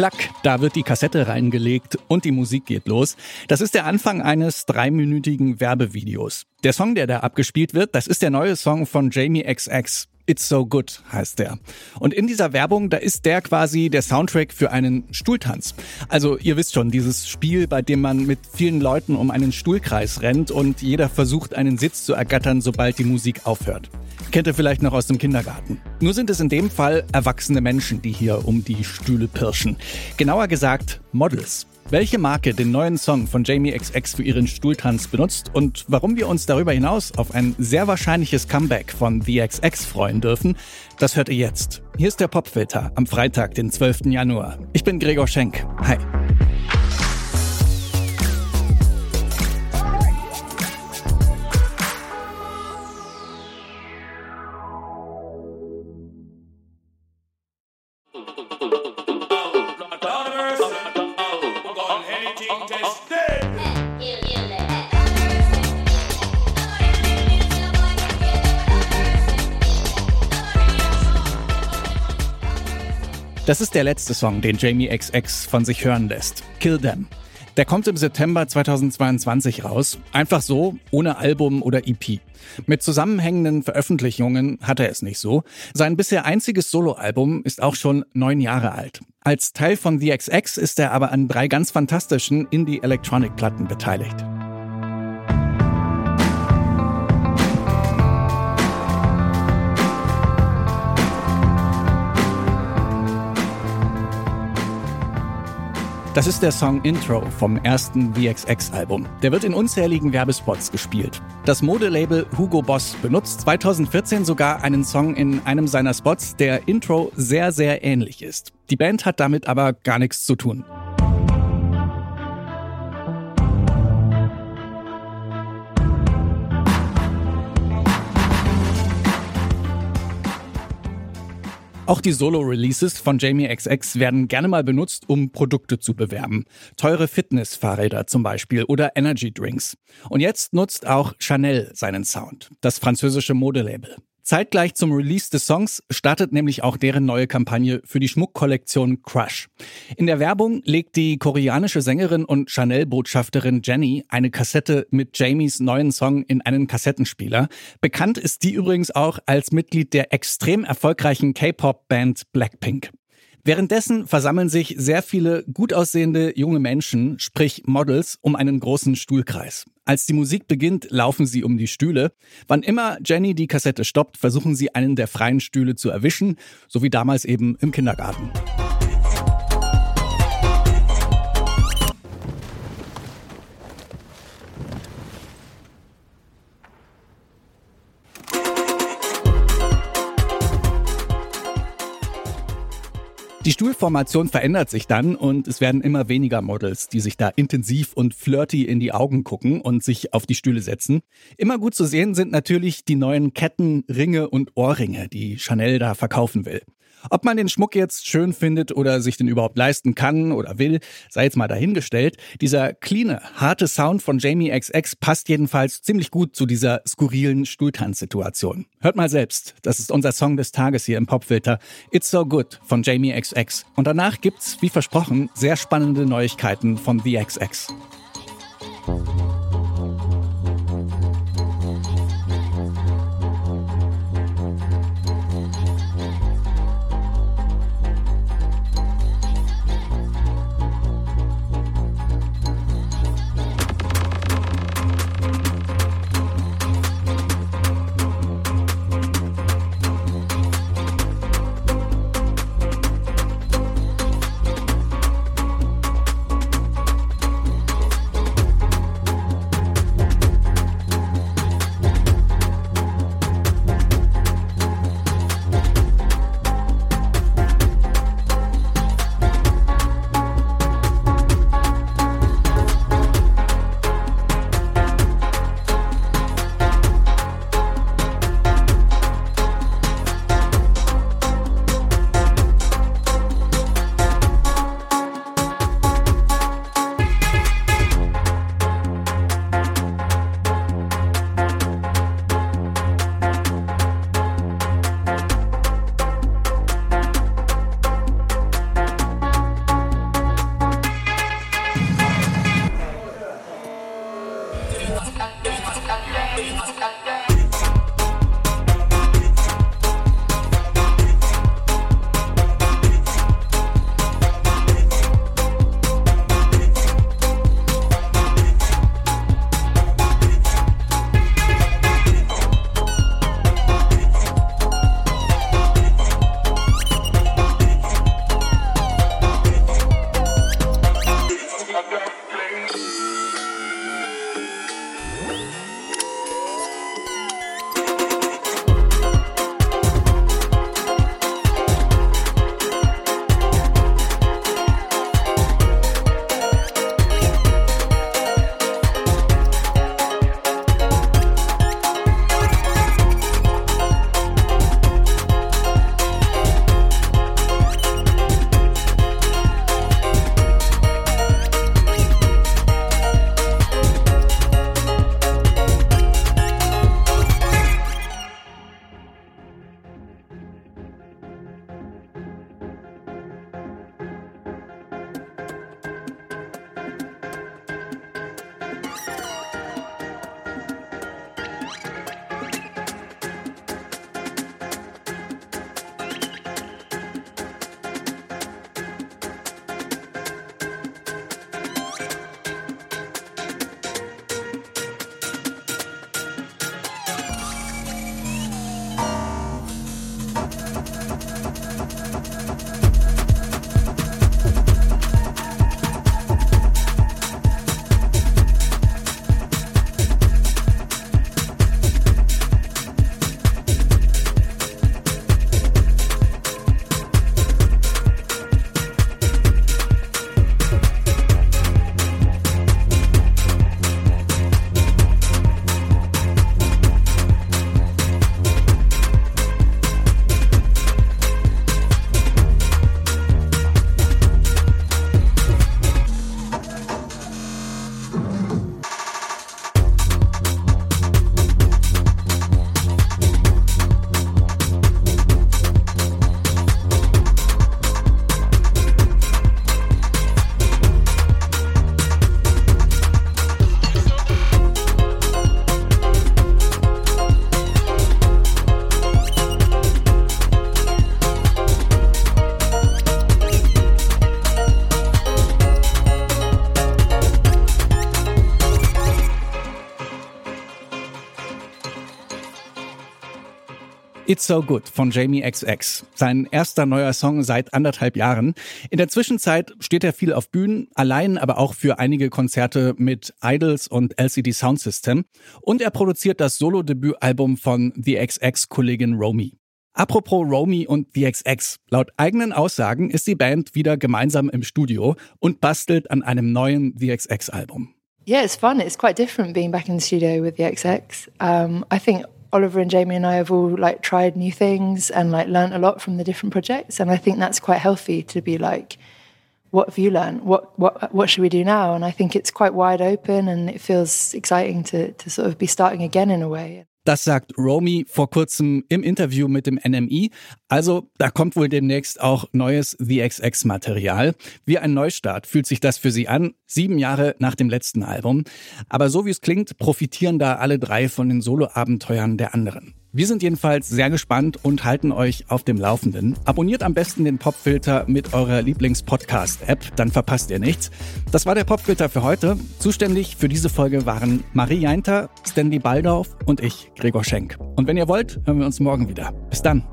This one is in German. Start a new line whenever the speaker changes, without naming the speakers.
Klack, da wird die Kassette reingelegt und die Musik geht los. Das ist der Anfang eines dreiminütigen Werbevideos. Der Song, der da abgespielt wird, das ist der neue Song von Jamie XX. It's So Good heißt der. Und in dieser Werbung, da ist der quasi der Soundtrack für einen Stuhltanz. Also ihr wisst schon, dieses Spiel, bei dem man mit vielen Leuten um einen Stuhlkreis rennt und jeder versucht, einen Sitz zu ergattern, sobald die Musik aufhört. Kennt ihr vielleicht noch aus dem Kindergarten. Nur sind es in dem Fall erwachsene Menschen, die hier um die Stühle pirschen. Genauer gesagt Models welche Marke den neuen Song von Jamie XX für ihren Stuhltanz benutzt und warum wir uns darüber hinaus auf ein sehr wahrscheinliches Comeback von The XX freuen dürfen, das hört ihr jetzt. Hier ist der Popfilter am Freitag, den 12. Januar. Ich bin Gregor Schenk. Hi. Das ist der letzte Song, den Jamie XX von sich hören lässt. Kill Them. Der kommt im September 2022 raus. Einfach so, ohne Album oder EP. Mit zusammenhängenden Veröffentlichungen hat er es nicht so. Sein bisher einziges Soloalbum ist auch schon neun Jahre alt. Als Teil von The XX ist er aber an drei ganz fantastischen Indie-Electronic-Platten beteiligt. Das ist der Song Intro vom ersten VXX-Album. Der wird in unzähligen Werbespots gespielt. Das Modelabel Hugo Boss benutzt 2014 sogar einen Song in einem seiner Spots, der Intro sehr, sehr ähnlich ist. Die Band hat damit aber gar nichts zu tun. Auch die Solo-Releases von Jamie XX werden gerne mal benutzt, um Produkte zu bewerben. Teure Fitness-Fahrräder zum Beispiel oder Energy Drinks. Und jetzt nutzt auch Chanel seinen Sound, das französische Modelabel. Zeitgleich zum Release des Songs startet nämlich auch deren neue Kampagne für die Schmuckkollektion Crush. In der Werbung legt die koreanische Sängerin und Chanel-Botschafterin Jenny eine Kassette mit Jamies neuen Song in einen Kassettenspieler. Bekannt ist die übrigens auch als Mitglied der extrem erfolgreichen K-Pop-Band Blackpink. Währenddessen versammeln sich sehr viele gut aussehende junge Menschen, sprich Models, um einen großen Stuhlkreis. Als die Musik beginnt, laufen sie um die Stühle. Wann immer Jenny die Kassette stoppt, versuchen sie einen der freien Stühle zu erwischen, so wie damals eben im Kindergarten. Die Stuhlformation verändert sich dann und es werden immer weniger Models, die sich da intensiv und flirty in die Augen gucken und sich auf die Stühle setzen. Immer gut zu sehen sind natürlich die neuen Ketten, Ringe und Ohrringe, die Chanel da verkaufen will. Ob man den Schmuck jetzt schön findet oder sich den überhaupt leisten kann oder will, sei jetzt mal dahingestellt. Dieser cleane, harte Sound von Jamie XX passt jedenfalls ziemlich gut zu dieser skurrilen Stuhltanzsituation. Hört mal selbst. Das ist unser Song des Tages hier im Popfilter. It's So Good von Jamie XX. Und danach gibt's, wie versprochen, sehr spannende Neuigkeiten von The XX. It's So Good von Jamie XX. Sein erster neuer Song seit anderthalb Jahren. In der Zwischenzeit steht er viel auf Bühnen, allein aber auch für einige Konzerte mit Idols und LCD Sound System. Und er produziert das Solo-Debütalbum von The XX-Kollegin Romy. Apropos Romy und The XX. Laut eigenen Aussagen ist die Band wieder gemeinsam im Studio und bastelt an einem neuen The XX-Album.
Yeah, it's fun. It's quite different being back in the studio with The XX. Um, I think Oliver and Jamie and I have all like tried new things and like learned a lot from the different projects. And I think that's quite healthy to be like, what have you learned? What what what should we do now? And I think it's quite wide open and it feels exciting to to sort of be starting again in a way.
Das sagt Romy vor kurzem im Interview mit dem NMI. Also, da kommt wohl demnächst auch neues VXX-Material. Wie ein Neustart fühlt sich das für sie an, sieben Jahre nach dem letzten Album. Aber so wie es klingt, profitieren da alle drei von den Solo-Abenteuern der anderen. Wir sind jedenfalls sehr gespannt und halten euch auf dem Laufenden. Abonniert am besten den Popfilter mit eurer Lieblings-Podcast-App, dann verpasst ihr nichts. Das war der Popfilter für heute. Zuständig für diese Folge waren Marie Jainter, Stanley Baldorf und ich, Gregor Schenk. Und wenn ihr wollt, hören wir uns morgen wieder. Bis dann.